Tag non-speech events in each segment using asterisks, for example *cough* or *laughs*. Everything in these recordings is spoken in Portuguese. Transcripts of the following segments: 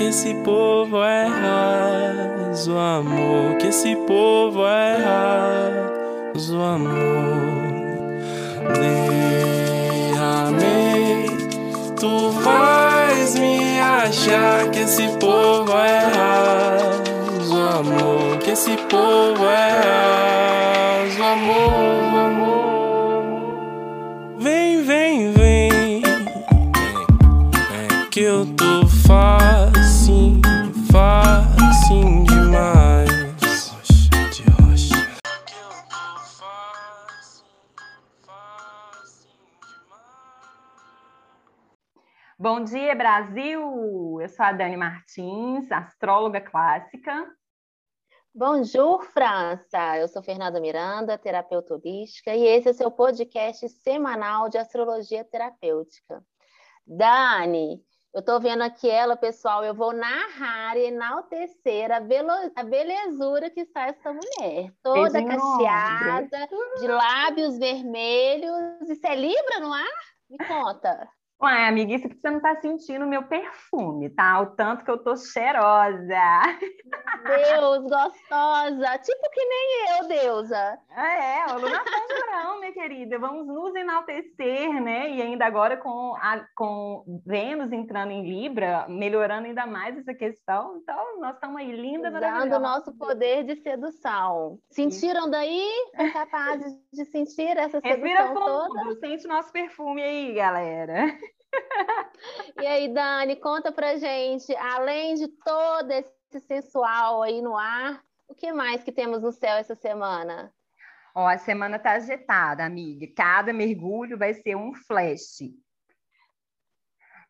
que esse povo é raso, amor, que esse povo é raso, amor. Derramei, tu vais me achar que esse povo é raso, amor, que esse povo é raso, amor, amor. Bom dia, Brasil! Eu sou a Dani Martins, astróloga clássica. Bonjour, França! Eu sou Fernanda Miranda, terapeuta holística, e esse é o seu podcast semanal de astrologia terapêutica. Dani, eu estou vendo aqui ela, pessoal, eu vou narrar e enaltecer a, belo- a belezura que está essa mulher. Toda Beijo cacheada, de lábios vermelhos. Isso é Libra no ar? Me conta. Ué, amiga, isso que você não tá sentindo o meu perfume, tá? O tanto que eu tô cheirosa. Deus, gostosa. Tipo que nem eu, deusa. É, lunação de verão, minha querida. Vamos nos enaltecer, né? E ainda agora com, a, com Vênus entrando em Libra, melhorando ainda mais essa questão. Então, nós estamos aí linda, Usando maravilhosa. o nosso poder de sedução. Sentiram daí? São capazes de sentir essa Respira sedução toda? fundo, sente o nosso perfume aí, galera. E aí, Dani, conta pra gente, além de todo esse sensual aí no ar, o que mais que temos no céu essa semana? Ó, a semana tá agitada, amiga. Cada mergulho vai ser um flash.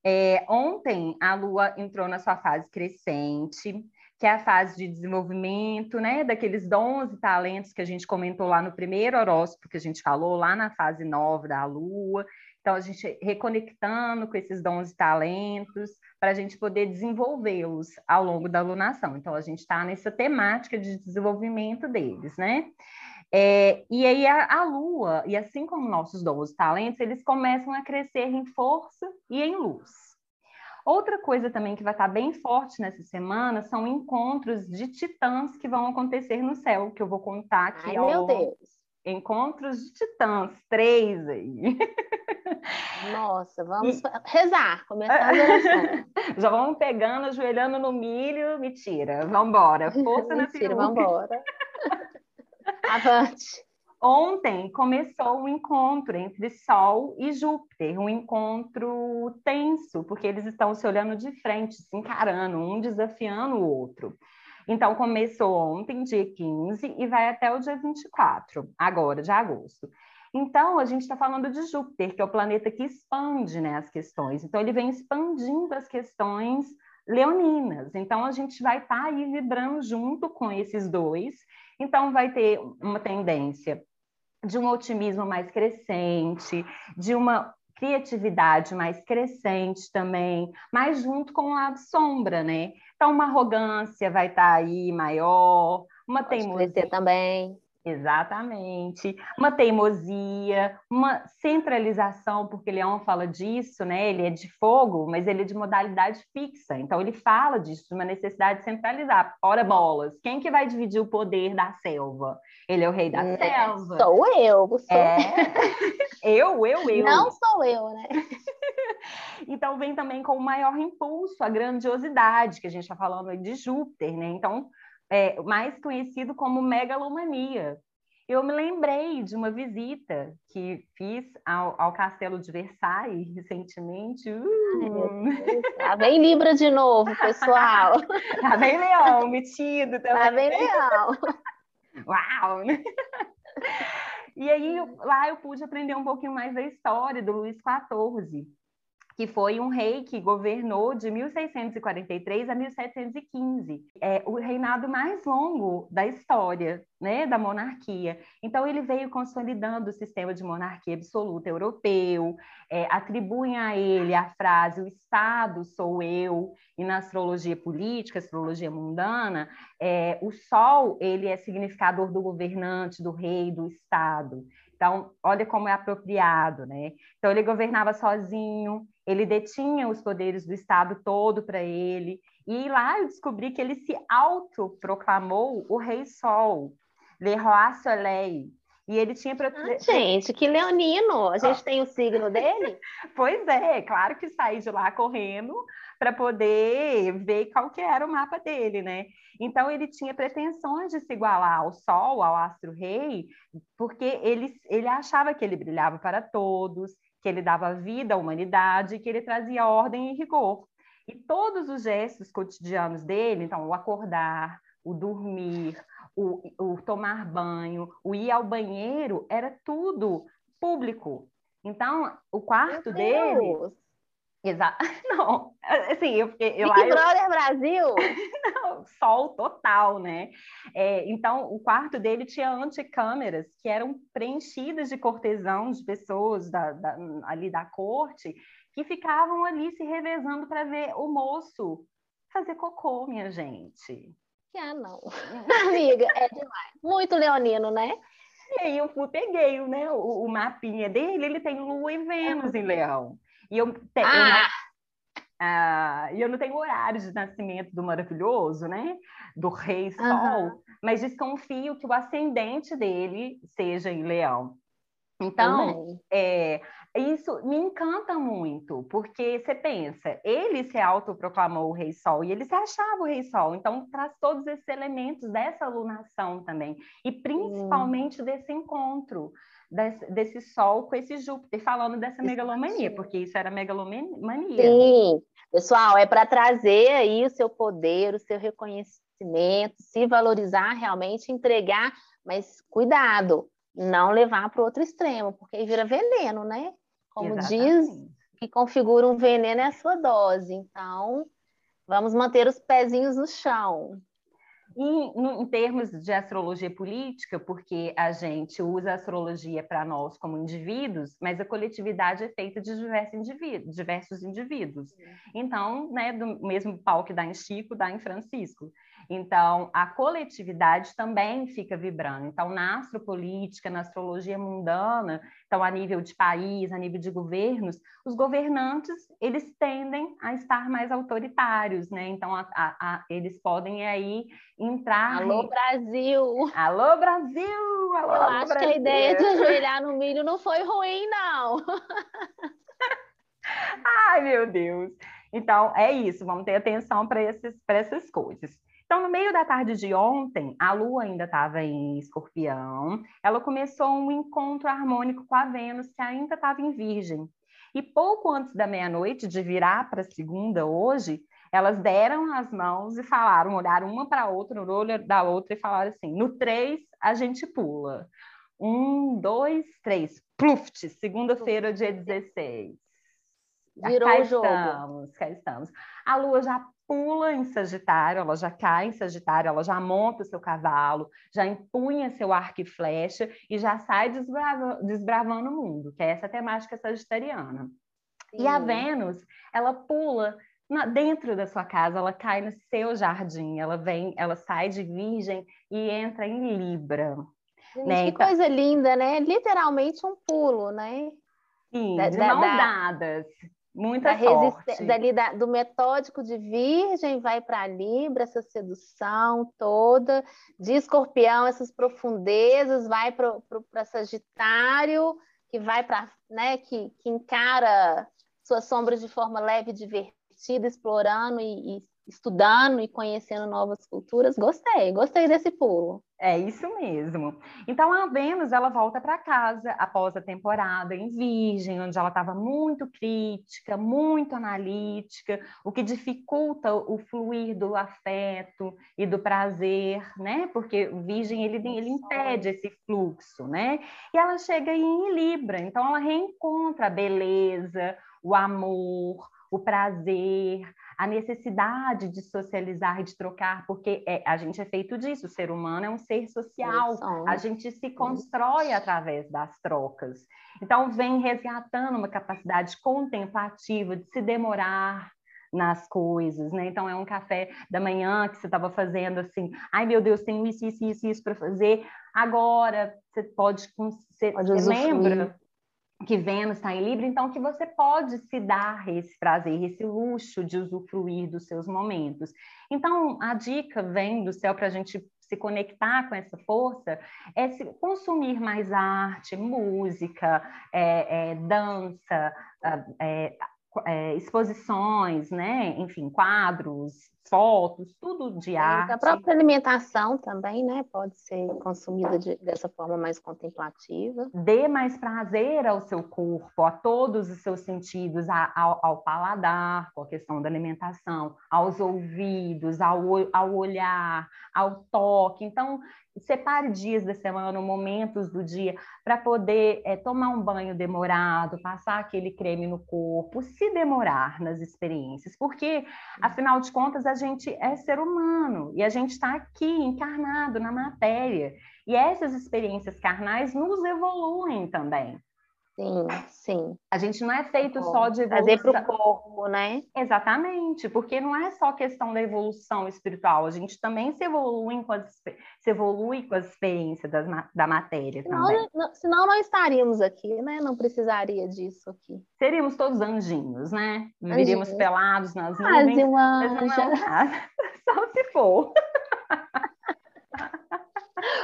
É, ontem a Lua entrou na sua fase crescente, que é a fase de desenvolvimento, né? Daqueles dons e talentos que a gente comentou lá no primeiro horóscopo que a gente falou, lá na fase nova da Lua. Então, a gente reconectando com esses dons e talentos para a gente poder desenvolvê-los ao longo da lunação. Então, a gente está nessa temática de desenvolvimento deles, né? É, e aí a, a Lua, e assim como nossos dons e talentos, eles começam a crescer em força e em luz. Outra coisa também que vai estar bem forte nessa semana são encontros de titãs que vão acontecer no céu, que eu vou contar aqui Ai, ao meu Deus. Encontros de titãs, três aí. Nossa, vamos rezar, começar as *laughs* orações. Já vamos pegando, ajoelhando no milho, mentira, vambora, *laughs* força na Mentira, peruca. vamos embora. *laughs* Avante. Ontem começou um encontro entre Sol e Júpiter, um encontro tenso, porque eles estão se olhando de frente, se encarando, um desafiando o outro. Então, começou ontem, dia 15, e vai até o dia 24, agora, de agosto. Então, a gente está falando de Júpiter, que é o planeta que expande né, as questões. Então, ele vem expandindo as questões leoninas. Então, a gente vai estar aí vibrando junto com esses dois. Então, vai ter uma tendência de um otimismo mais crescente, de uma criatividade mais crescente também, mas junto com lado sombra, né? Então, uma arrogância vai estar aí maior, uma Pode teimosia. também. Exatamente. Uma teimosia, uma centralização, porque Leão fala disso, né? Ele é de fogo, mas ele é de modalidade fixa. Então ele fala disso, de uma necessidade de centralizar. Ora bolas, quem que vai dividir o poder da selva? Ele é o rei da Né? selva. Sou eu, sou É. *laughs* Eu, eu, eu. Não sou eu, né? *laughs* Então vem também com o maior impulso, a grandiosidade, que a gente está falando aí de Júpiter, né? Então, é, mais conhecido como megalomania. Eu me lembrei de uma visita que fiz ao, ao Castelo de Versailles *laughs* recentemente. Uh. Lá vem Libra de novo, pessoal. *laughs* tá bem leão, metido também. Lá vem legal. Uau! E aí, lá eu pude aprender um pouquinho mais da história do Luís XIV, que foi um rei que governou de 1643 a 1715. É o reinado mais longo da história, né, da monarquia. Então, ele veio consolidando o sistema de monarquia absoluta europeu, é, atribuem a ele a frase o Estado sou eu, e na astrologia política, astrologia mundana, é, o Sol ele é significador do governante, do rei, do Estado. Então, olha como é apropriado, né? Então, ele governava sozinho, ele detinha os poderes do Estado todo para ele. E lá eu descobri que ele se autoproclamou o Rei Sol, Le Roi Soleil. E ele tinha. Ah, gente, que leonino! A gente tem o signo dele? *laughs* pois é, claro que saí de lá correndo para poder ver qual que era o mapa dele, né? Então ele tinha pretensões de se igualar ao Sol, ao astro-rei, porque ele, ele achava que ele brilhava para todos, que ele dava vida à humanidade, que ele trazia ordem e rigor. E todos os gestos cotidianos dele, então o acordar, o dormir, o, o tomar banho, o ir ao banheiro, era tudo público. Então, o quarto dele Exato. *laughs* Não, assim, eu fiquei. Eu, Big Brother Brasil! *laughs* Não, sol total, né? É, então, o quarto dele tinha anticâmeras que eram preenchidas de cortesão, de pessoas da, da, ali da corte, que ficavam ali se revezando para ver o moço fazer cocô, minha gente. Ah, não. *laughs* Amiga, é demais. Muito leonino, né? E aí eu fui, peguei né, o, o mapinha dele, ele tem Lua e Vênus em Leão. E eu, te, ah! eu não, ah, e eu não tenho horário de nascimento do maravilhoso, né? Do rei Sol, uhum. mas desconfio que o ascendente dele seja em Leão. Então, é, isso me encanta muito, porque você pensa, ele se autoproclamou o Rei Sol e ele se achava o Rei Sol, então traz todos esses elementos dessa alunação também, e principalmente hum. desse encontro desse, desse Sol com esse Júpiter, falando dessa megalomania, porque isso era megalomania. Sim, pessoal, é para trazer aí o seu poder, o seu reconhecimento, se valorizar realmente, entregar, mas cuidado, não levar para o outro extremo, porque aí vira veneno, né? Como Exatamente. diz, que configura um veneno é a sua dose. Então, vamos manter os pezinhos no chão. Em, em, termos de astrologia política, porque a gente usa a astrologia para nós como indivíduos, mas a coletividade é feita de diversos indivíduos. Diversos indivíduos. Então, né, do mesmo pau que dá em Chico, dá em Francisco. Então, a coletividade também fica vibrando. Então, na astropolítica, na astrologia mundana, então a nível de país, a nível de governos, os governantes eles tendem a estar mais autoritários, né? Então, a, a, a, eles podem aí entrar. Alô, Brasil! Alô, Brasil! Alô, Eu acho Brasil. que a ideia de ajoelhar no milho não foi ruim, não. *laughs* Ai, meu Deus! Então, é isso, vamos ter atenção para essas coisas. Então, no meio da tarde de ontem, a Lua ainda estava em Escorpião, ela começou um encontro harmônico com a Vênus, que ainda estava em Virgem. E pouco antes da meia-noite, de virar para a segunda hoje, elas deram as mãos e falaram, olharam uma para a outra, no olho da outra, e falaram assim: no três, a gente pula. Um, dois, três. Pluft, segunda-feira, dia 16. Virou cá o jogo. estamos, cá estamos. A lua já pula em Sagitário, ela já cai em Sagitário, ela já monta o seu cavalo, já empunha seu arco e flecha e já sai desbrava, desbravando o mundo, que é essa temática sagitariana. Sim. E a Vênus, ela pula na, dentro da sua casa, ela cai no seu jardim, ela vem, ela sai de Virgem e entra em Libra. Gente, né? Que então... coisa linda, né? Literalmente um pulo, né? Sim, da, de da, mãos da... dadas. Muita da sorte. Dali da, do metódico de Virgem vai para Libra, essa sedução toda, de Escorpião, essas profundezas, vai para Sagitário, que vai para, né, que, que encara suas sombras de forma leve divertida, explorando e, e estudando e conhecendo novas culturas. Gostei, gostei desse pulo. É isso mesmo. Então a Vênus ela volta para casa após a temporada em Virgem, onde ela estava muito crítica, muito analítica, o que dificulta o fluir do afeto e do prazer, né? Porque Virgem ele, ele impede esse fluxo, né? E ela chega em Libra, então ela reencontra a beleza, o amor, o prazer, a necessidade de socializar e de trocar, porque é, a gente é feito disso, o ser humano é um ser social, a gente se constrói através das trocas. Então, vem resgatando uma capacidade contemplativa de se demorar nas coisas, né? Então é um café da manhã que você estava fazendo assim, ai meu Deus, tenho isso, isso, isso, isso para fazer. Agora, você pode, você, pode você lembra que Vênus está em Libra, então que você pode se dar esse prazer, esse luxo de usufruir dos seus momentos. Então, a dica vem do céu para a gente se conectar com essa força é se consumir mais arte, música, é, é, dança, é, é, exposições, né? Enfim, quadros, fotos, tudo de arte. A própria alimentação também, né? Pode ser consumida de, dessa forma mais contemplativa. Dê mais prazer ao seu corpo, a todos os seus sentidos, a, ao, ao, paladar, com a questão da alimentação, aos ouvidos, ao, ao olhar, ao toque. Então, separe dias da semana, momentos do dia, para poder é, tomar um banho demorado, passar aquele creme no corpo, se demorar nas experiências, porque, afinal de contas, a gente é ser humano e a gente está aqui encarnado na matéria. E essas experiências carnais nos evoluem também. Sim, sim. A gente não é feito só de evolução. Trazer para o corpo, né? Exatamente, porque não é só questão da evolução espiritual, a gente também se evolui com as, se evolui com as experiências das, da matéria senão, também. Não, senão não estaríamos aqui, né? Não precisaria disso aqui. Seríamos todos anjinhos, né? Viveríamos pelados nas nuvens. Ah, uma anja. Só se for.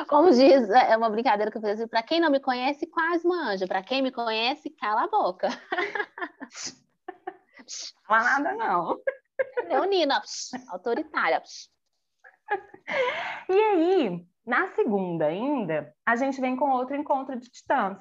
Como diz, é, é uma brincadeira que eu fiz assim, para quem não me conhece, quase uma anja. Para quem me conhece, cala a boca. Fala nada, não. Leonina, autoritária. E aí, na segunda ainda, a gente vem com outro encontro de titãs.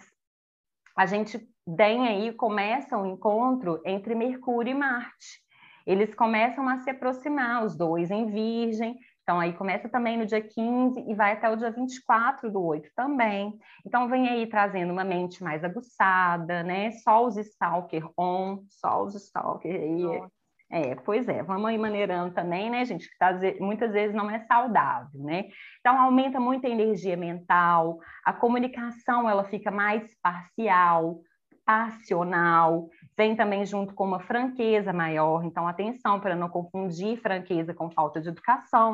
A gente vem aí, começa um encontro entre Mercúrio e Marte. Eles começam a se aproximar, os dois em Virgem, então, aí começa também no dia 15 e vai até o dia 24 do 8 também. Então, vem aí trazendo uma mente mais aguçada, né? Só os stalker on, só os stalker aí. É, pois é, vamos aí maneirando também, né, gente, que tá, muitas vezes não é saudável, né? Então, aumenta muito a energia mental, a comunicação, ela fica mais parcial, passional, vem também junto com uma franqueza maior. Então, atenção para não confundir franqueza com falta de educação.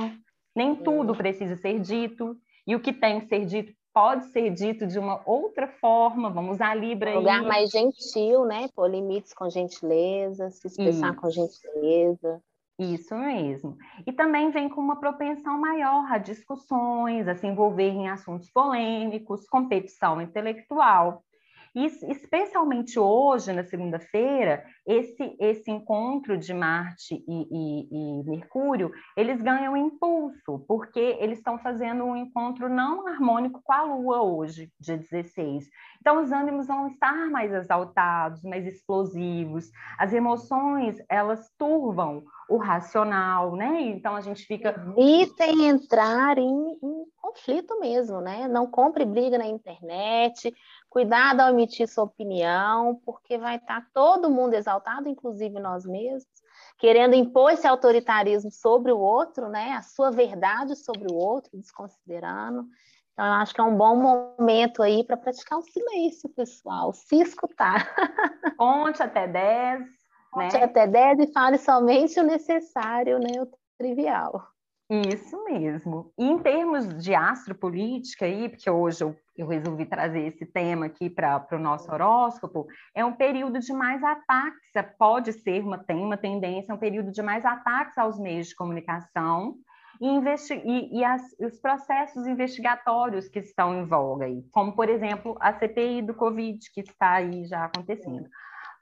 Nem tudo precisa ser dito, e o que tem que ser dito pode ser dito de uma outra forma. Vamos usar a Libra um lugar mais gentil, né? Pôr limites com gentileza, se expressar Isso. com gentileza. Isso mesmo. E também vem com uma propensão maior a discussões, a se envolver em assuntos polêmicos, competição intelectual. E, especialmente hoje, na segunda-feira, esse, esse encontro de Marte e, e, e, Mercúrio, eles ganham impulso, porque eles estão fazendo um encontro não harmônico com a Lua hoje, dia 16. Então, os ânimos vão estar mais exaltados, mais explosivos, as emoções, elas turvam o racional, né? Então, a gente fica... Evitem entrar em, em conflito mesmo, né? Não compre briga na internet, Cuidado ao emitir sua opinião, porque vai estar todo mundo exaltado, inclusive nós mesmos, querendo impor esse autoritarismo sobre o outro, né? A sua verdade sobre o outro, desconsiderando. Então, eu acho que é um bom momento aí para praticar o silêncio, pessoal, se escutar. *laughs* Conte até 10. Conte né? até 10 e fale somente o necessário, né? O trivial. Isso mesmo. E em termos de astropolítica, aí, porque hoje eu, eu resolvi trazer esse tema aqui para o nosso horóscopo, é um período de mais ataques, pode ser, uma, tem uma tendência, é um período de mais ataques aos meios de comunicação e, e, e as, os processos investigatórios que estão em voga aí, como, por exemplo, a CPI do Covid, que está aí já acontecendo.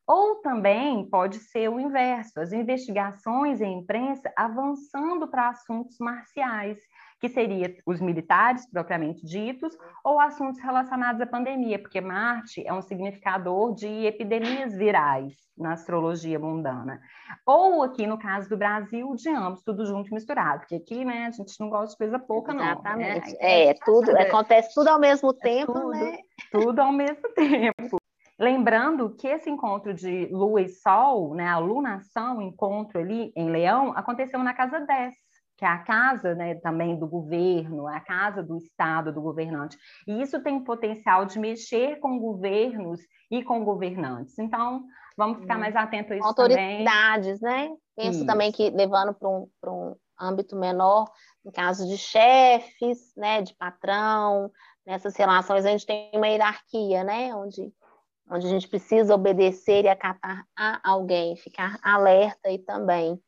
Ou também pode ser o inverso, as investigações em imprensa avançando para assuntos marciais, que seria os militares propriamente ditos, ou assuntos relacionados à pandemia, porque Marte é um significador de epidemias virais na astrologia mundana. Ou aqui no caso do Brasil, de ambos, tudo junto e misturado, porque aqui, né, a gente não gosta de coisa pouca, não. Exatamente. Né? É, é, tudo, acontece tudo ao mesmo é tempo, tudo, né? Tudo ao mesmo *laughs* tempo. Lembrando que esse encontro de Lua e Sol, né, a lunação, o encontro ali em Leão, aconteceu na casa 10, que é a casa né, também do governo, é a casa do Estado, do governante. E isso tem potencial de mexer com governos e com governantes. Então, vamos ficar hum. mais atentos a isso Autoridades, também. né? Penso isso. também que, levando para um, um âmbito menor, em caso de chefes, né, de patrão, nessas relações a gente tem uma hierarquia, né? Onde, onde a gente precisa obedecer e acatar a alguém, ficar alerta e também.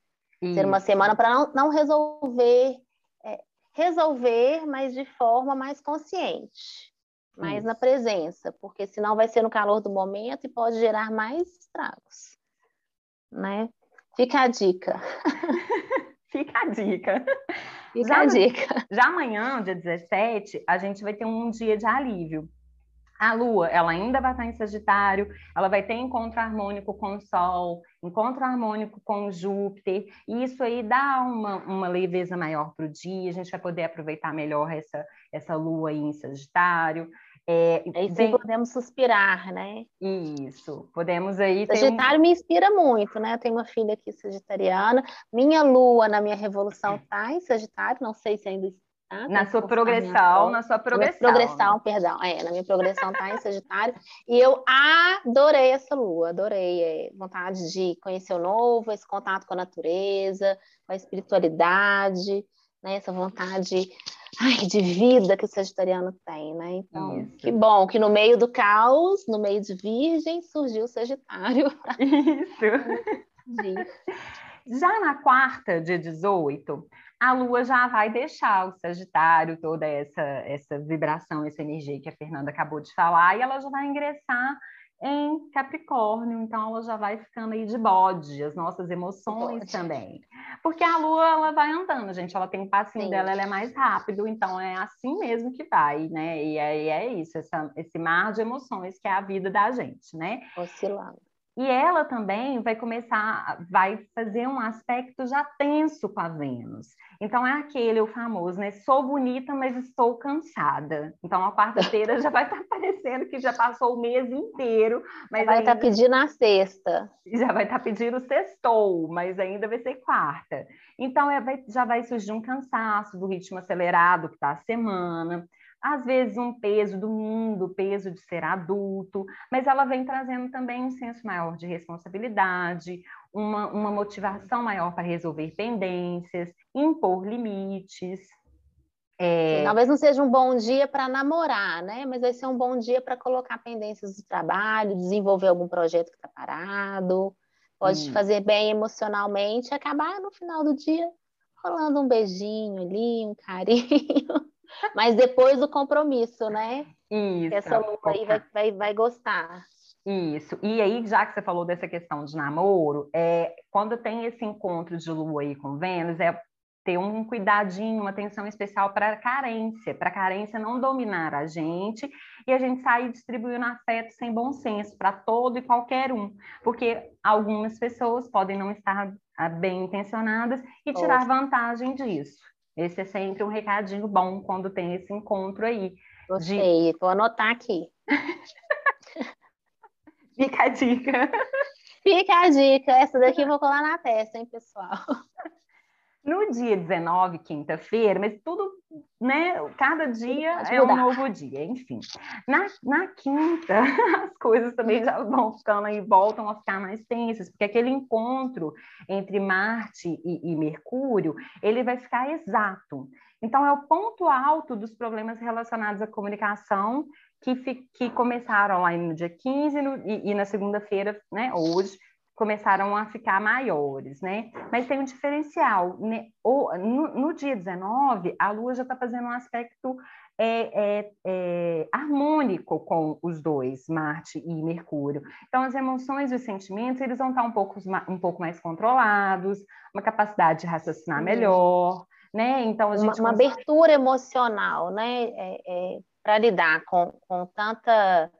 Isso. Ser uma semana para não, não resolver, é, resolver, mas de forma mais consciente, mais na presença, porque senão vai ser no calor do momento e pode gerar mais estragos. Né? Fica a dica. *laughs* Fica a dica. Fica já, a dica. Já amanhã, dia 17, a gente vai ter um dia de alívio. A Lua, ela ainda vai estar em Sagitário, ela vai ter encontro harmônico com o Sol, encontro harmônico com o Júpiter, e isso aí dá uma, uma leveza maior para o dia, a gente vai poder aproveitar melhor essa, essa Lua aí em Sagitário. É, aí sim bem... podemos suspirar, né? Isso, podemos aí. Sagitário um... me inspira muito, né? Eu tenho uma filha aqui sagitariana, minha lua na minha revolução está em Sagitário, não sei se ainda Na sua progressão, na sua progressão. Na progressão, perdão, é, na minha progressão está em Sagitário, e eu adorei essa lua, adorei, é, vontade de conhecer o novo, esse contato com a natureza, com a espiritualidade, né? Essa vontade ai, de vida que o sagitariano tem, né? Então, Isso. que bom que no meio do caos, no meio de virgem, surgiu o sagitário. *laughs* Isso. Já na quarta, dia 18, a Lua já vai deixar o Sagitário, toda essa, essa vibração, essa energia que a Fernanda acabou de falar, e ela já vai ingressar em Capricórnio, então ela já vai ficando aí de bode, as nossas emoções bode. também. Porque a lua, ela vai andando, gente, ela tem um passinho Sim. dela, ela é mais rápido, então é assim mesmo que vai, né? E aí é isso, essa, esse mar de emoções que é a vida da gente, né? Oscilando. E ela também vai começar, vai fazer um aspecto já tenso com a Vênus. Então é aquele o famoso, né? Sou bonita, mas estou cansada. Então a quarta-feira já vai estar *laughs* parecendo que já passou o mês inteiro, mas vai estar pedindo a sexta. Já vai estar pedindo sextou, mas ainda vai ser quarta. Então é, vai, já vai surgir um cansaço do ritmo acelerado que está a semana às vezes um peso do mundo, o peso de ser adulto, mas ela vem trazendo também um senso maior de responsabilidade, uma, uma motivação maior para resolver pendências, impor limites. É... talvez não seja um bom dia para namorar, né? Mas vai ser um bom dia para colocar pendências do trabalho, desenvolver algum projeto que está parado, pode hum. fazer bem emocionalmente acabar no final do dia rolando um beijinho ali, um carinho. Mas depois do compromisso, né? Isso. Essa lua aí vai, vai, vai gostar. Isso. E aí, já que você falou dessa questão de namoro, é, quando tem esse encontro de lua aí com Vênus, é ter um cuidadinho, uma atenção especial para a carência, para a carência não dominar a gente e a gente sair distribuindo afeto sem bom senso para todo e qualquer um, porque algumas pessoas podem não estar ah, bem intencionadas e tirar vantagem disso. Esse é sempre um recadinho bom quando tem esse encontro aí. Gostei, de... vou anotar aqui. *laughs* Fica a dica. Fica a dica. Essa daqui eu vou colar na testa, hein, pessoal? No dia 19, quinta-feira, mas tudo, né? Cada dia é um novo dia, enfim. Na, na quinta, *laughs* as coisas também já vão ficando aí, voltam a ficar mais tensas, porque aquele encontro entre Marte e, e Mercúrio, ele vai ficar exato. Então, é o ponto alto dos problemas relacionados à comunicação que, que começaram lá no dia 15 no, e, e na segunda-feira, né, hoje, começaram a ficar maiores, né? Mas tem um diferencial. Né? O, no, no dia 19, a Lua já está fazendo um aspecto é, é, é, harmônico com os dois, Marte e Mercúrio. Então, as emoções e os sentimentos, eles vão estar um pouco, um pouco mais controlados, uma capacidade de raciocinar melhor, né? Então, a gente... Uma, uma abertura emocional, né? É, é, Para lidar com, com tanta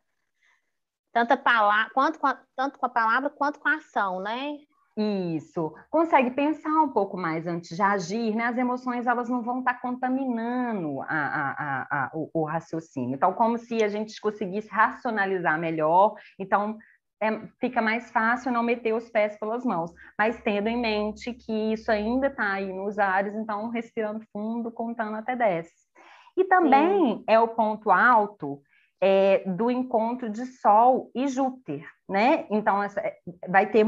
tanta palavra, quanto com a, tanto com a palavra quanto com a ação, né? Isso. Consegue pensar um pouco mais antes de agir, né? As emoções elas não vão estar contaminando a, a, a, o, o, raciocínio. Então, como se a gente conseguisse racionalizar melhor. Então, é, fica mais fácil não meter os pés pelas mãos. Mas tendo em mente que isso ainda está aí nos ares, então respirando fundo, contando até 10. E também Sim. é o ponto alto é, do encontro de Sol e Júpiter, né? Então, essa, vai ter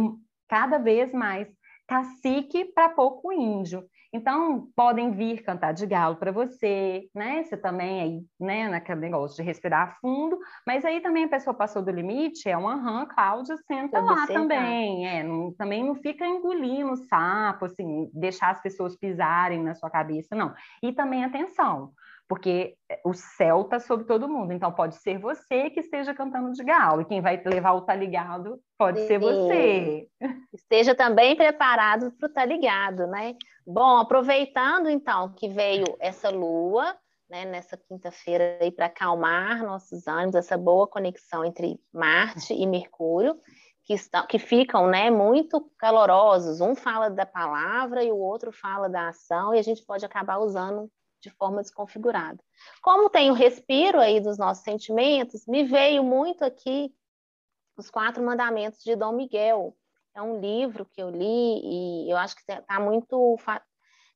cada vez mais cacique para pouco índio. Então, podem vir cantar de galo para você, né? Você também aí, né, naquele negócio de respirar fundo, mas aí também a pessoa passou do limite, é um aham, Cláudia, senta lá também, é, não, também não fica engolindo sapo, assim, deixar as pessoas pisarem na sua cabeça, não. E também atenção, porque o céu está sobre todo mundo, então pode ser você que esteja cantando de galo, e quem vai levar o tá ligado pode Sim. ser você. Esteja também preparado para o tá ligado, né? Bom, aproveitando então que veio essa lua, né, nessa quinta-feira aí para acalmar nossos ânimos, essa boa conexão entre Marte e Mercúrio, que, estão, que ficam né, muito calorosos. Um fala da palavra e o outro fala da ação, e a gente pode acabar usando de forma desconfigurada. Como tem o respiro aí dos nossos sentimentos, me veio muito aqui os quatro mandamentos de Dom Miguel. É um livro que eu li e eu acho que está muito.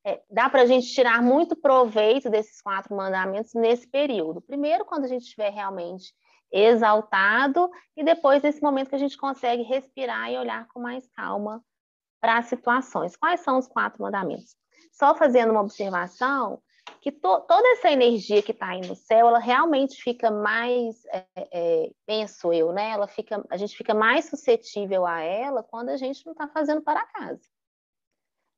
É, dá para a gente tirar muito proveito desses quatro mandamentos nesse período. Primeiro, quando a gente estiver realmente exaltado, e depois nesse momento que a gente consegue respirar e olhar com mais calma para as situações. Quais são os quatro mandamentos? Só fazendo uma observação, que to, toda essa energia que está aí no céu, ela realmente fica mais, é, é, penso eu, né? Ela fica, a gente fica mais suscetível a ela quando a gente não está fazendo para casa.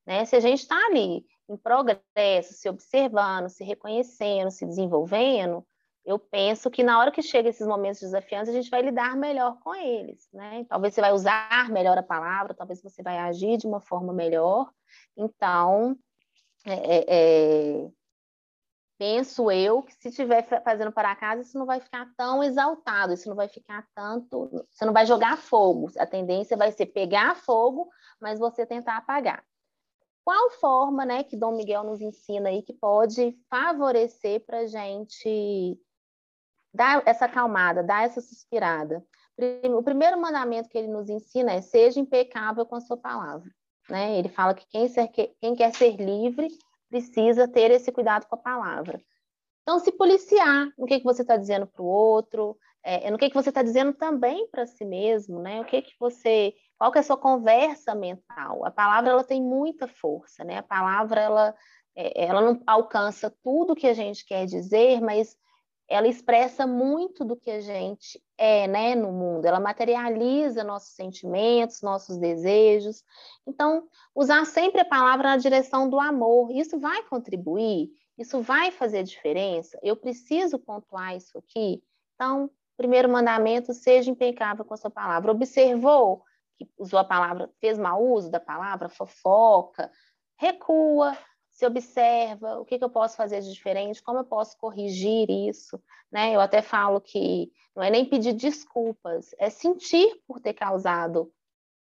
Né? Se a gente está ali em progresso, se observando, se reconhecendo, se desenvolvendo, eu penso que na hora que chega esses momentos desafiantes, a gente vai lidar melhor com eles, né? Talvez você vai usar melhor a palavra, talvez você vai agir de uma forma melhor. Então, é, é, é penso eu que se estiver fazendo para casa, isso não vai ficar tão exaltado, isso não vai ficar tanto, você não vai jogar fogo, a tendência vai ser pegar fogo, mas você tentar apagar. Qual forma, né, que Dom Miguel nos ensina aí que pode favorecer para gente dar essa acalmada, dar essa suspirada? O primeiro mandamento que ele nos ensina é seja impecável com a sua palavra. Né? Ele fala que quem, ser, quem quer ser livre precisa ter esse cuidado com a palavra. Então, se policiar no que, que você está dizendo para o outro, é, no que, que você está dizendo também para si mesmo, né? O que que você, qual que é a sua conversa mental? A palavra ela tem muita força, né? A palavra ela, é, ela não alcança tudo que a gente quer dizer, mas ela expressa muito do que a gente é, né, no mundo. Ela materializa nossos sentimentos, nossos desejos. Então, usar sempre a palavra na direção do amor, isso vai contribuir, isso vai fazer diferença. Eu preciso pontuar isso aqui. Então, primeiro mandamento, seja impecável com a sua palavra. Observou que usou a palavra, fez mau uso da palavra, fofoca, recua, se observa, o que, que eu posso fazer de diferente, como eu posso corrigir isso, né? Eu até falo que não é nem pedir desculpas, é sentir por ter causado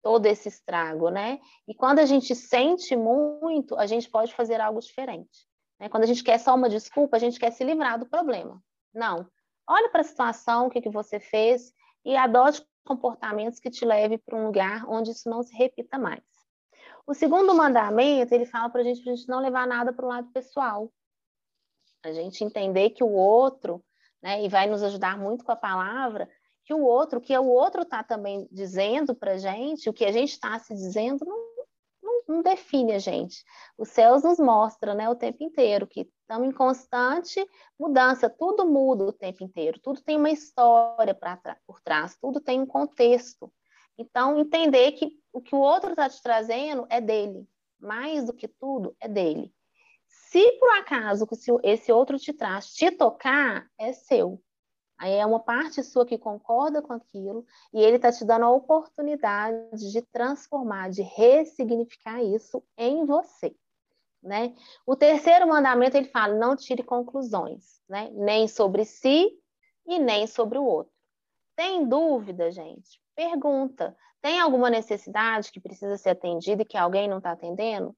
todo esse estrago, né? E quando a gente sente muito, a gente pode fazer algo diferente. Né? Quando a gente quer só uma desculpa, a gente quer se livrar do problema. Não. Olha para a situação, o que, que você fez e adote comportamentos que te levem para um lugar onde isso não se repita mais. O segundo mandamento, ele fala para a gente, a gente não levar nada para o lado pessoal. A gente entender que o outro, né, e vai nos ajudar muito com a palavra, que o outro, que o outro está também dizendo para a gente, o que a gente está se dizendo, não, não, não, define a gente. Os céus nos mostra né, o tempo inteiro que estamos em constante mudança, tudo muda o tempo inteiro, tudo tem uma história por trás, tudo tem um contexto. Então, entender que o que o outro está te trazendo é dele, mais do que tudo é dele. Se por acaso esse outro te traz, te tocar, é seu. Aí é uma parte sua que concorda com aquilo e ele está te dando a oportunidade de transformar, de ressignificar isso em você. Né? O terceiro mandamento ele fala: não tire conclusões, né? nem sobre si e nem sobre o outro. Tem dúvida, gente? Pergunta: tem alguma necessidade que precisa ser atendida e que alguém não está atendendo?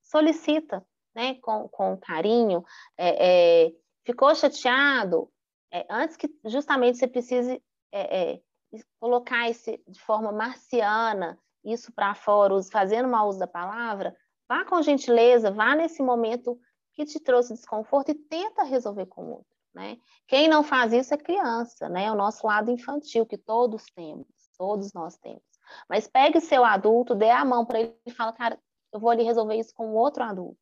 Solicita, né? Com, com carinho. É, é, ficou chateado? É, antes que justamente você precise é, é, colocar esse de forma marciana, isso para fora, fazendo mau uso da palavra, vá com gentileza, vá nesse momento que te trouxe desconforto e tenta resolver com o outro. Né? Quem não faz isso é criança, né? É o nosso lado infantil que todos temos. Todos nós temos. Mas pegue o seu adulto, dê a mão para ele e fala, cara, eu vou ali resolver isso com outro adulto.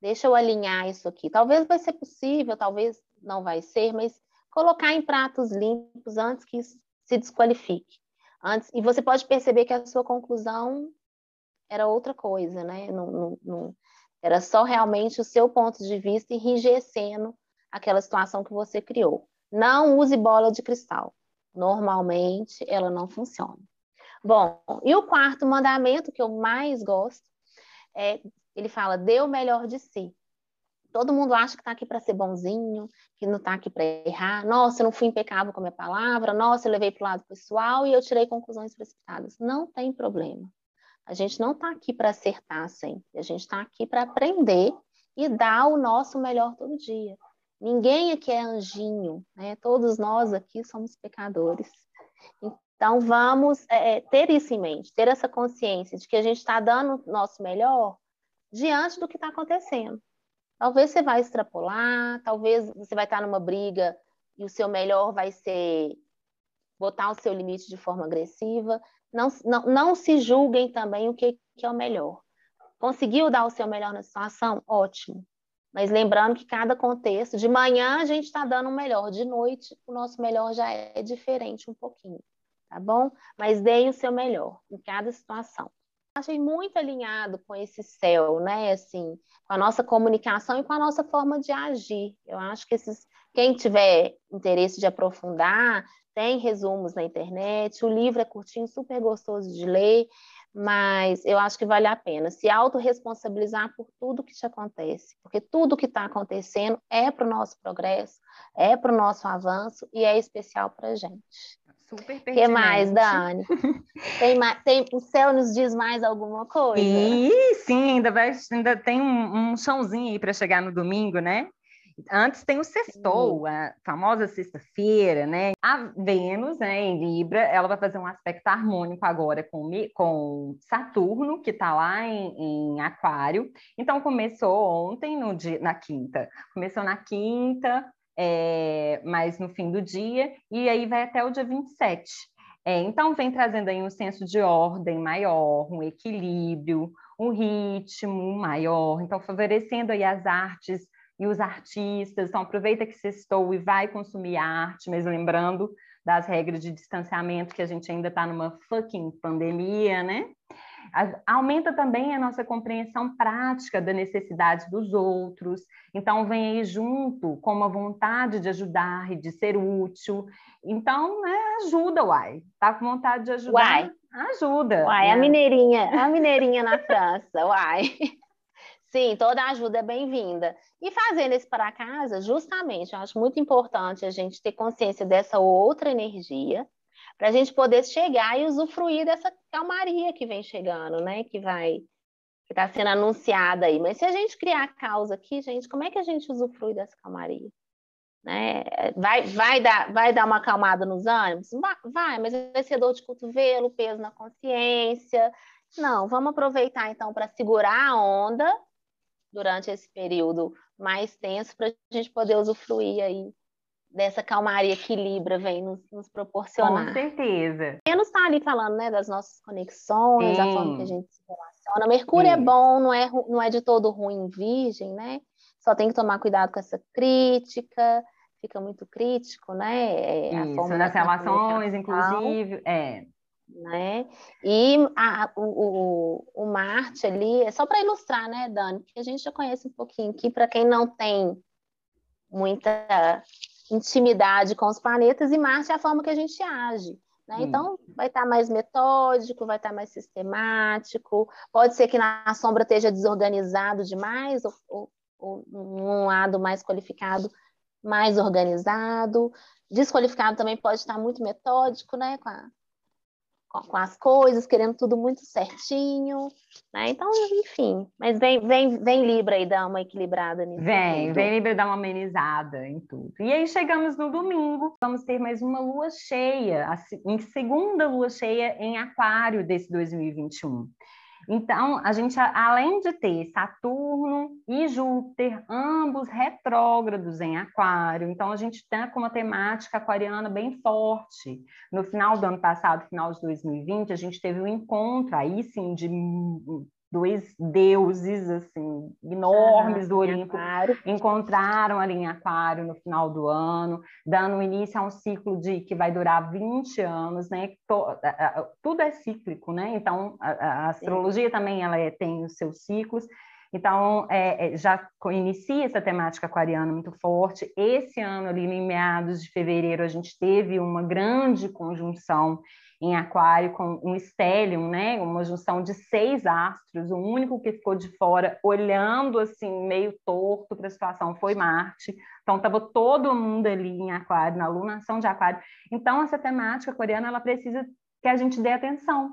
Deixa eu alinhar isso aqui. Talvez vai ser possível, talvez não vai ser, mas colocar em pratos limpos antes que isso se desqualifique. Antes, e você pode perceber que a sua conclusão era outra coisa, né? Não, não, não, era só realmente o seu ponto de vista enrijecendo aquela situação que você criou. Não use bola de cristal. Normalmente ela não funciona. Bom, e o quarto mandamento que eu mais gosto é ele fala: dê o melhor de si. Todo mundo acha que está aqui para ser bonzinho, que não está aqui para errar. Nossa, eu não fui impecável com a minha palavra. Nossa, eu levei para o lado pessoal e eu tirei conclusões precipitadas. Não tem problema. A gente não está aqui para acertar sempre. A gente está aqui para aprender e dar o nosso melhor todo dia. Ninguém aqui é anjinho, né? Todos nós aqui somos pecadores. Então, vamos é, é ter isso em mente, ter essa consciência de que a gente está dando o nosso melhor diante do que está acontecendo. Talvez você vai extrapolar, talvez você vai estar numa briga e o seu melhor vai ser botar o seu limite de forma agressiva. Não, não, não se julguem também o que, que é o melhor. Conseguiu dar o seu melhor na situação? Ótimo. Mas lembrando que cada contexto, de manhã a gente está dando o melhor, de noite o nosso melhor já é diferente um pouquinho, tá bom? Mas deem o seu melhor em cada situação achei muito alinhado com esse céu, né? Assim, com a nossa comunicação e com a nossa forma de agir. Eu acho que esses, quem tiver interesse de aprofundar, tem resumos na internet. O livro é curtinho, super gostoso de ler, mas eu acho que vale a pena se autorresponsabilizar por tudo que te acontece, porque tudo que está acontecendo é para o nosso progresso, é para o nosso avanço e é especial para a gente. Super pertinente. O que mais, Dani? tem mais, tem, o céu nos diz mais alguma coisa? E, sim, ainda, vai, ainda tem um, um chãozinho aí para chegar no domingo, né? Antes tem o sextou, a famosa sexta-feira, né? A Vênus, né, em Libra, ela vai fazer um aspecto harmônico agora com, com Saturno, que está lá em, em, Aquário. Então, começou ontem, no dia, na quinta. Começou na quinta, é, mais no fim do dia, e aí vai até o dia 27. É, então, vem trazendo aí um senso de ordem maior, um equilíbrio, um ritmo maior, então favorecendo aí as artes e os artistas. Então, aproveita que sextou e vai consumir arte, mas lembrando das regras de distanciamento, que a gente ainda está numa fucking pandemia, né? aumenta também a nossa compreensão prática da necessidade dos outros. Então, vem aí junto com uma vontade de ajudar e de ser útil. Então, né, ajuda, uai. Tá com vontade de ajudar? Uai. Ajuda. Uai, né? a mineirinha, a mineirinha na França, uai. *laughs* Sim, toda ajuda é bem-vinda. E fazendo esse para casa, justamente, eu acho muito importante a gente ter consciência dessa outra energia, para a gente poder chegar e usufruir dessa calmaria que vem chegando, né? Que vai que está sendo anunciada aí. Mas se a gente criar a causa aqui, gente, como é que a gente usufrui dessa calmaria? Né? Vai, vai, dar, vai dar uma acalmada nos ânimos? Vai, mas vai ser dor de cotovelo, peso na consciência. Não, vamos aproveitar então para segurar a onda durante esse período mais tenso para a gente poder usufruir aí dessa calmaria que Libra vem nos, nos proporcionar. Com certeza. Menos está ali falando, né, das nossas conexões, Sim. a forma que a gente se relaciona. Mercúrio é Sim. é bom, não é, não é de todo ruim Virgem, né? Só tem que tomar cuidado com essa crítica, fica muito crítico, né? É, Isso, nas relações, inclusive, é. Né? E a, o, o, o Marte ali, é só para ilustrar, né, Dani? Que a gente já conhece um pouquinho aqui, para quem não tem muita intimidade com os planetas, e Marte é a forma que a gente age. Né? Hum. Então, vai estar tá mais metódico, vai estar tá mais sistemático, pode ser que na sombra esteja desorganizado demais, ou, ou, ou um lado mais qualificado, mais organizado. Desqualificado também pode estar muito metódico, né? Com a, com as coisas, querendo tudo muito certinho, né? Então, enfim, mas vem, vem, vem Libra aí dar uma equilibrada nisso. Vem, tudo. vem Libra dar uma amenizada em tudo. E aí chegamos no domingo, vamos ter mais uma lua cheia, em segunda lua cheia em Aquário desse 2021. Então, a gente, além de ter Saturno e Júpiter, ambos retrógrados em Aquário, então a gente está com uma temática aquariana bem forte. No final do ano passado, final de 2020, a gente teve um encontro aí sim de dois deuses assim enormes do Olimpo encontraram ali em Aquário no final do ano, dando início a um ciclo de que vai durar 20 anos, né? Tudo é cíclico, né? Então a, a astrologia Sim. também ela é, tem os seus ciclos. Então, é, é, já inicia essa temática aquariana muito forte. Esse ano, ali em meados de fevereiro, a gente teve uma grande conjunção em Aquário com um stellium, né? Uma junção de seis astros. O único que ficou de fora, olhando assim meio torto para a situação, foi Marte. Então estava todo mundo ali em Aquário, na lunação de Aquário. Então essa temática aquariana ela precisa que a gente dê atenção.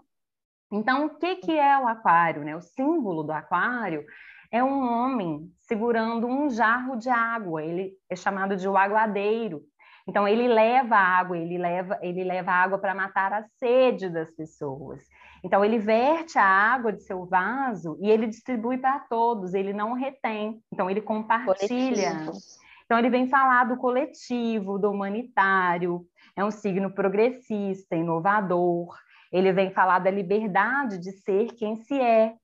Então o que que é o Aquário, né? O símbolo do Aquário é um homem segurando um jarro de água. Ele é chamado de o aguadeiro. Então ele leva água, ele leva, ele leva água para matar a sede das pessoas. Então ele verte a água de seu vaso e ele distribui para todos, ele não retém. Então ele compartilha. Coletivo. Então ele vem falar do coletivo, do humanitário, é um signo progressista, inovador. Ele vem falar da liberdade de ser quem se é,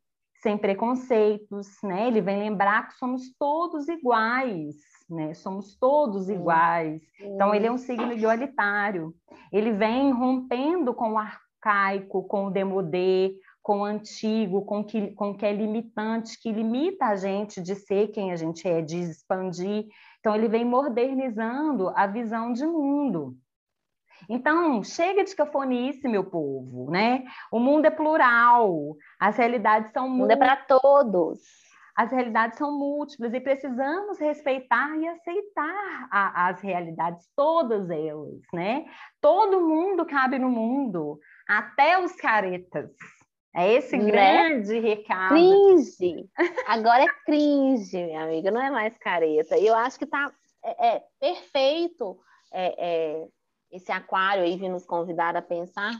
sem preconceitos, né? Ele vem lembrar que somos todos iguais, né? Somos todos iguais. Então, ele é um signo igualitário. Ele vem rompendo com o arcaico, com o demodê, com o antigo, com que, com o que é limitante, que limita a gente de ser quem a gente é, de expandir. Então, ele vem modernizando a visão de mundo. Então, chega de cafonice, meu povo, né? O mundo é plural, as realidades são... O mundo é para todos as realidades são múltiplas e precisamos respeitar e aceitar a, as realidades, todas elas, né? Todo mundo cabe no mundo, até os caretas. É esse né? grande recado. Cringe. Agora é cringe, minha amiga, não é mais careta. E eu acho que tá é, é perfeito é, é, esse aquário aí vir nos convidar a pensar,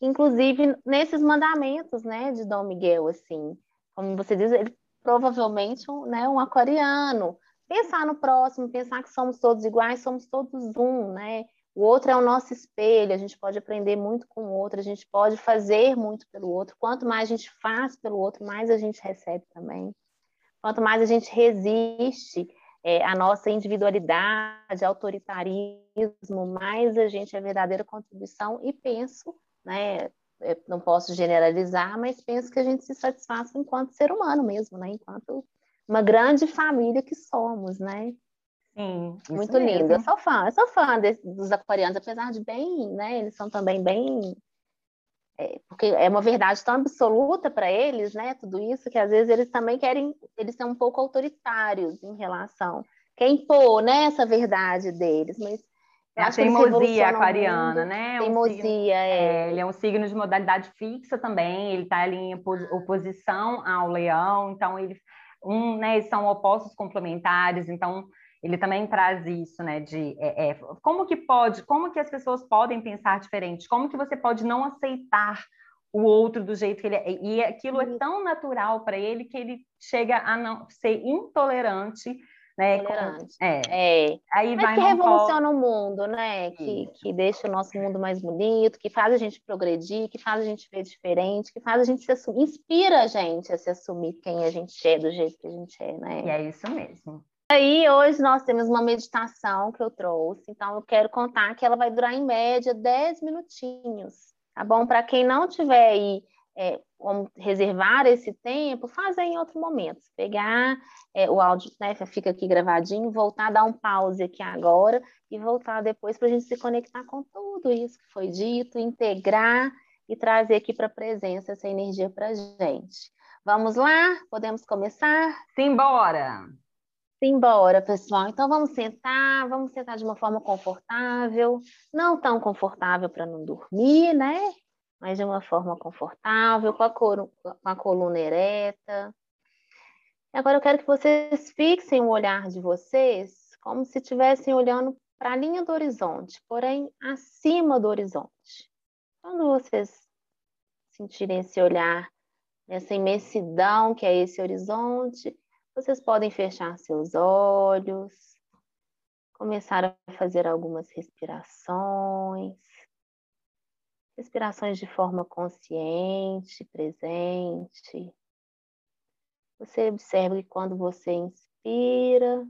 inclusive nesses mandamentos, né, de Dom Miguel, assim. Como você diz, ele provavelmente um, né, um aquariano. Pensar no próximo, pensar que somos todos iguais, somos todos um, né? O outro é o nosso espelho, a gente pode aprender muito com o outro, a gente pode fazer muito pelo outro. Quanto mais a gente faz pelo outro, mais a gente recebe também. Quanto mais a gente resiste é, à nossa individualidade, autoritarismo, mais a gente é verdadeira contribuição e penso, né, não posso generalizar, mas penso que a gente se satisfaz enquanto ser humano mesmo, né? Enquanto uma grande família que somos, né? Sim, muito lindo. Eu sou fã, eu sou fã de, dos aquarianos, apesar de bem, né? Eles são também bem é, porque é uma verdade tão absoluta para eles, né? Tudo isso que às vezes eles também querem, eles são um pouco autoritários em relação quer impor, né, essa verdade deles, mas é a teimosia aquariana, né? É teimosia, um é. é. Ele é um signo de modalidade fixa também, ele está ali em oposição ao leão, então ele, um, né, eles são opostos complementares, então ele também traz isso, né, de é, é, como que pode, como que as pessoas podem pensar diferente, como que você pode não aceitar o outro do jeito que ele é, e aquilo é tão natural para ele que ele chega a não ser intolerante né? Tolerante. É. é. Aí Mas vai que revoluciona o mundo, né? Que, que deixa o nosso mundo mais bonito, que faz a gente progredir, que faz a gente ver diferente, que faz a gente se assumir, inspira a gente a se assumir quem a gente é, do jeito que a gente é, né? E é isso mesmo. Aí hoje nós temos uma meditação que eu trouxe, então eu quero contar que ela vai durar em média 10 minutinhos, tá bom? Para quem não tiver aí é, como reservar esse tempo, fazer em outro momento. Pegar é, o áudio, né, fica aqui gravadinho, voltar, dar um pause aqui agora e voltar depois para a gente se conectar com tudo isso que foi dito, integrar e trazer aqui para a presença essa energia para a gente. Vamos lá? Podemos começar? Simbora! Simbora, pessoal. Então vamos sentar, vamos sentar de uma forma confortável, não tão confortável para não dormir, né? mas de uma forma confortável, com a, com a coluna ereta. E agora eu quero que vocês fixem o olhar de vocês como se estivessem olhando para a linha do horizonte, porém acima do horizonte. Quando vocês sentirem esse olhar, essa imensidão que é esse horizonte, vocês podem fechar seus olhos, começar a fazer algumas respirações respirações de forma consciente, presente. Você observa que quando você inspira,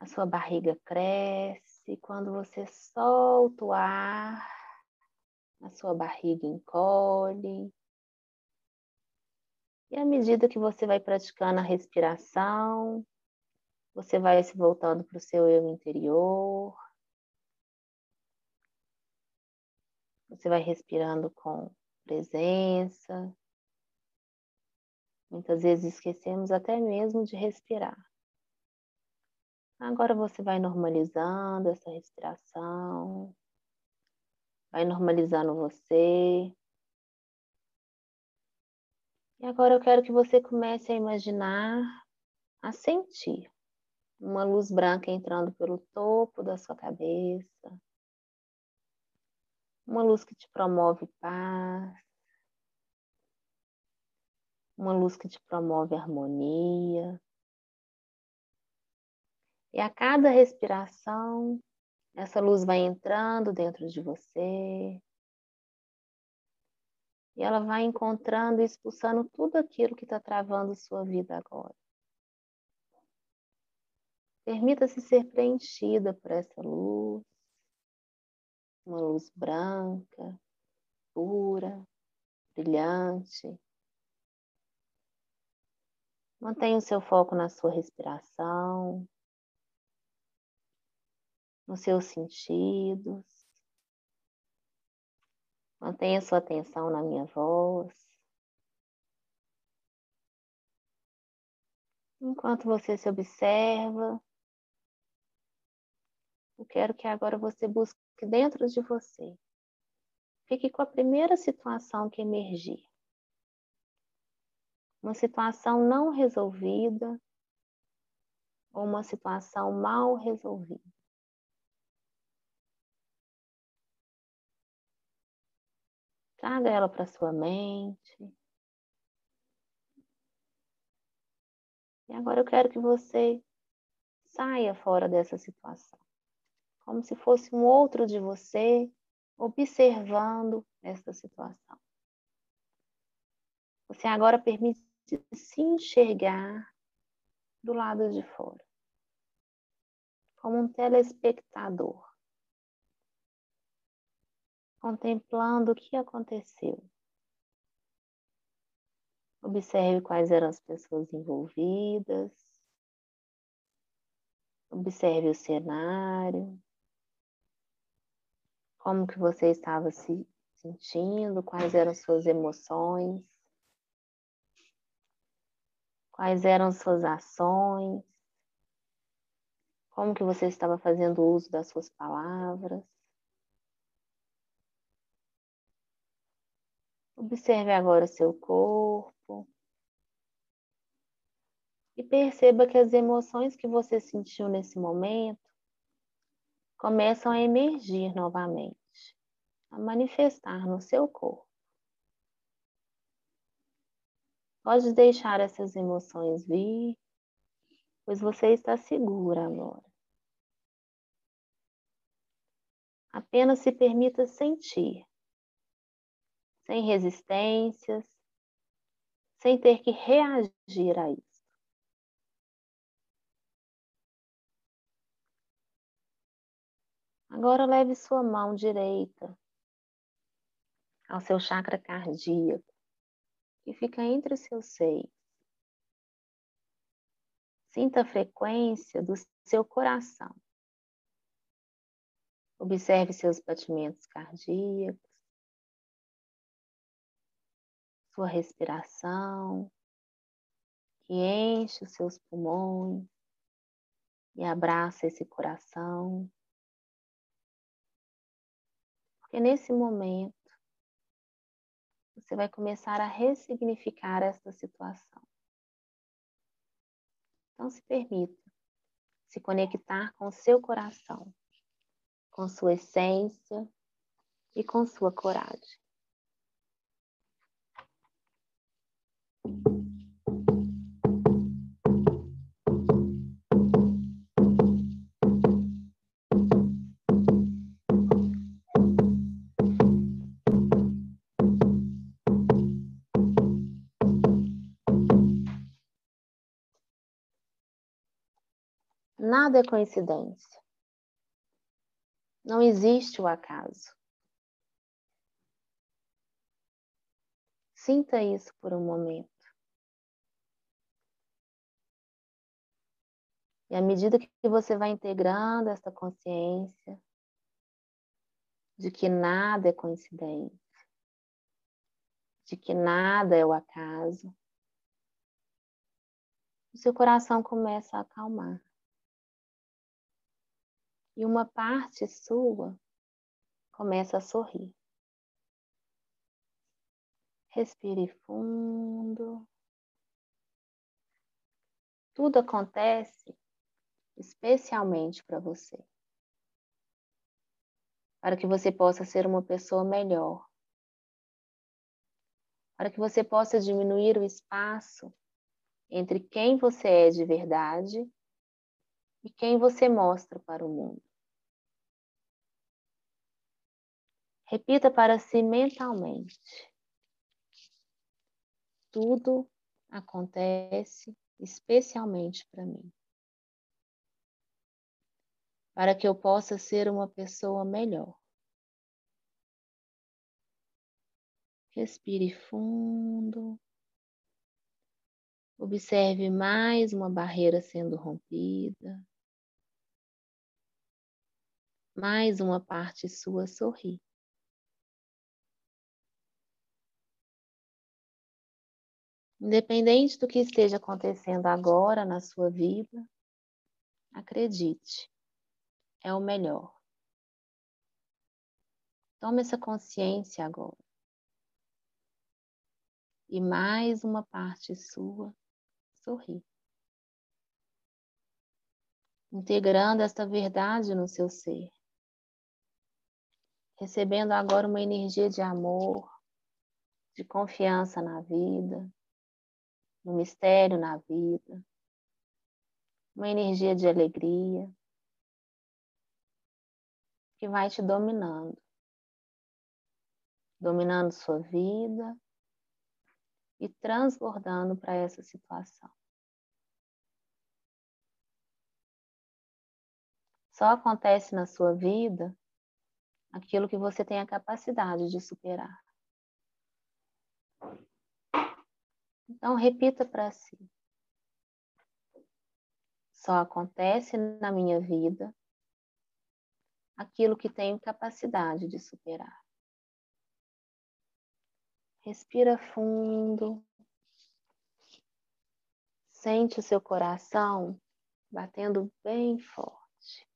a sua barriga cresce, quando você solta o ar, a sua barriga encolhe. E à medida que você vai praticando a respiração, você vai se voltando para o seu eu interior. Você vai respirando com presença. Muitas vezes esquecemos até mesmo de respirar. Agora você vai normalizando essa respiração, vai normalizando você. E agora eu quero que você comece a imaginar, a sentir uma luz branca entrando pelo topo da sua cabeça, uma luz que te promove paz, uma luz que te promove harmonia. E a cada respiração, essa luz vai entrando dentro de você. E ela vai encontrando e expulsando tudo aquilo que está travando sua vida agora. Permita-se ser preenchida por essa luz, uma luz branca, pura, brilhante. Mantenha o seu foco na sua respiração, nos seus sentidos. Mantenha sua atenção na minha voz. Enquanto você se observa, eu quero que agora você busque dentro de você. Fique com a primeira situação que emergir. Uma situação não resolvida ou uma situação mal resolvida. Traga ela para sua mente. E agora eu quero que você saia fora dessa situação, como se fosse um outro de você observando essa situação. Você agora permite se enxergar do lado de fora, como um telespectador contemplando o que aconteceu. Observe quais eram as pessoas envolvidas. Observe o cenário. Como que você estava se sentindo, quais eram suas emoções. Quais eram suas ações? Como que você estava fazendo uso das suas palavras? Observe agora o seu corpo. E perceba que as emoções que você sentiu nesse momento começam a emergir novamente, a manifestar no seu corpo. Pode deixar essas emoções vir, pois você está segura agora. Apenas se permita sentir sem resistências, sem ter que reagir a isso. Agora leve sua mão direita ao seu chakra cardíaco, que fica entre os seus seios. Sinta a frequência do seu coração. Observe seus batimentos cardíacos sua respiração, que enche os seus pulmões e abraça esse coração. Porque nesse momento você vai começar a ressignificar essa situação. Então se permita se conectar com seu coração, com sua essência e com sua coragem. Nada é coincidência. Não existe o acaso. Sinta isso por um momento. E à medida que você vai integrando essa consciência de que nada é coincidência, de que nada é o acaso, o seu coração começa a acalmar. E uma parte sua começa a sorrir. Respire fundo. Tudo acontece especialmente para você. Para que você possa ser uma pessoa melhor. Para que você possa diminuir o espaço entre quem você é de verdade e quem você mostra para o mundo. Repita para si mentalmente. Tudo acontece especialmente para mim para que eu possa ser uma pessoa melhor. Respire fundo. Observe mais uma barreira sendo rompida. Mais uma parte sua sorri. Independente do que esteja acontecendo agora na sua vida, acredite, é o melhor. Tome essa consciência agora. E mais uma parte sua sorri. Integrando esta verdade no seu ser. Recebendo agora uma energia de amor, de confiança na vida, no mistério na vida, uma energia de alegria que vai te dominando. Dominando sua vida e transbordando para essa situação. Só acontece na sua vida aquilo que você tem a capacidade de superar. Então, repita para si. Só acontece na minha vida aquilo que tenho capacidade de superar. Respira fundo. Sente o seu coração batendo bem forte.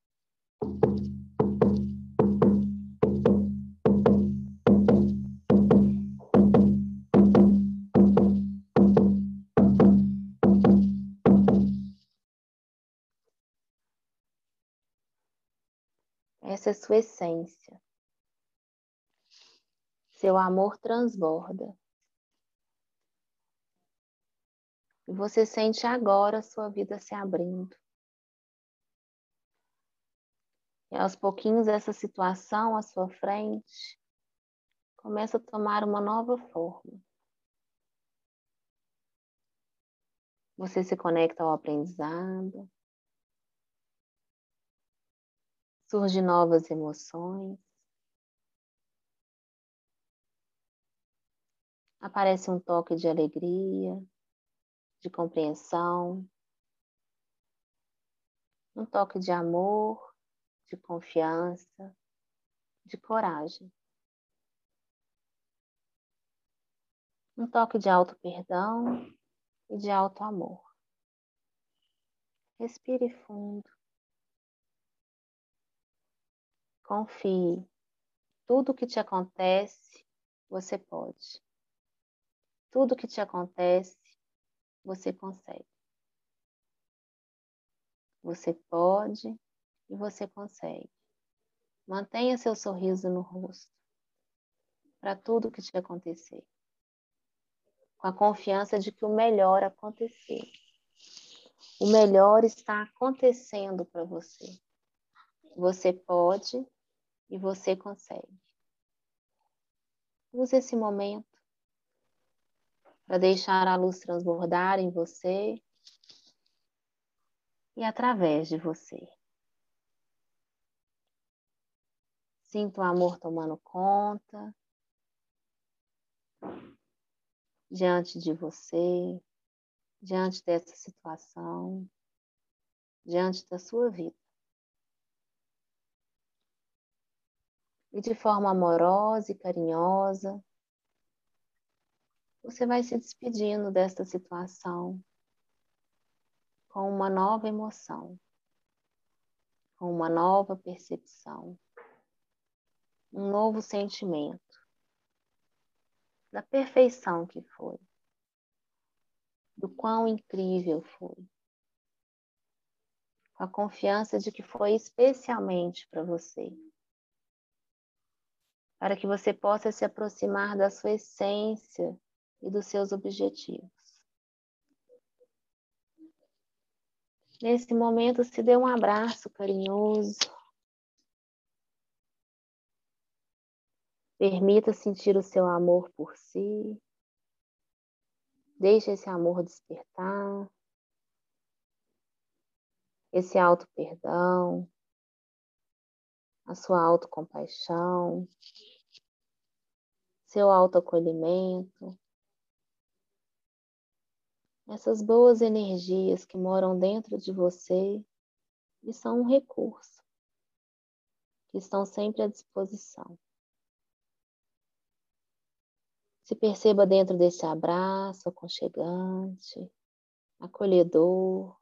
Essa é sua essência. Seu amor transborda. E você sente agora a sua vida se abrindo. E aos pouquinhos essa situação à sua frente começa a tomar uma nova forma. Você se conecta ao aprendizado. Surgem novas emoções. Aparece um toque de alegria, de compreensão, um toque de amor, de confiança, de coragem. Um toque de auto perdão e de alto amor. Respire fundo. Confie. Tudo que te acontece, você pode. Tudo que te acontece, você consegue. Você pode e você consegue. Mantenha seu sorriso no rosto para tudo que te acontecer. Com a confiança de que o melhor aconteceu. O melhor está acontecendo para você. Você pode e você consegue. Use esse momento para deixar a luz transbordar em você e através de você. Sinto o amor tomando conta diante de você, diante dessa situação, diante da sua vida. E de forma amorosa e carinhosa, você vai se despedindo desta situação com uma nova emoção, com uma nova percepção, um novo sentimento da perfeição que foi, do quão incrível foi, com a confiança de que foi especialmente para você, para que você possa se aproximar da sua essência e dos seus objetivos. Nesse momento, se dê um abraço carinhoso. Permita sentir o seu amor por si. Deixe esse amor despertar. Esse auto perdão, a sua autocompaixão, seu autoacolhimento essas boas energias que moram dentro de você e são um recurso que estão sempre à disposição. Se perceba dentro desse abraço aconchegante, acolhedor.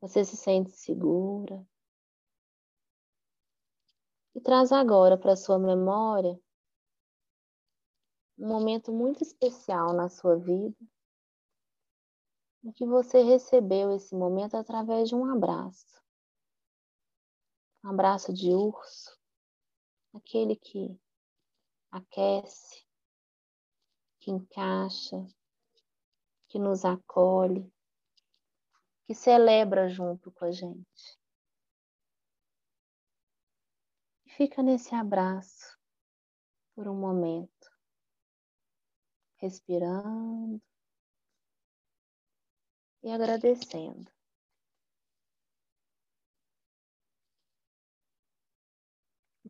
Você se sente segura. E traz agora para sua memória um momento muito especial na sua vida em que você recebeu esse momento através de um abraço. Um abraço de urso, aquele que aquece, que encaixa, que nos acolhe, que celebra junto com a gente. Fica nesse abraço por um momento, respirando e agradecendo.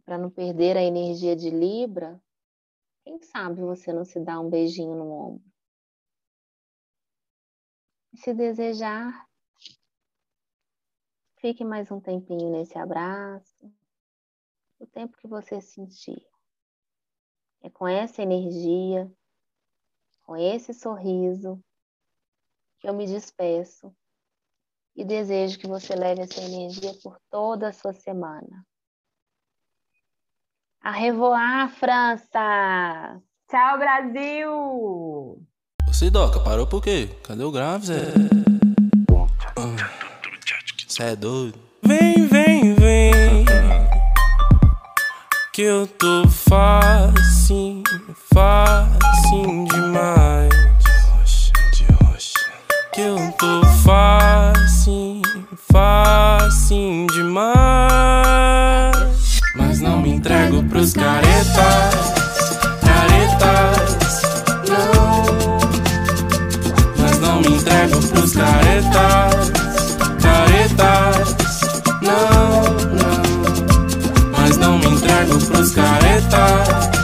Para não perder a energia de Libra, quem sabe você não se dá um beijinho no ombro? Se desejar, fique mais um tempinho nesse abraço, o tempo que você sentir. É com essa energia, com esse sorriso, que eu me despeço e desejo que você leve essa energia por toda a sua semana. A revoar, França! Tchau, Brasil! Você, Doca, parou por quê? Cadê o grave, Zé? Você é doido? Vem, vem, vem que eu tô fácil, fácil demais. De rocha, de. Que eu tô fácil, fácil demais. Mas não me entrego pros caretas. entrego pros caretas, caretas. thought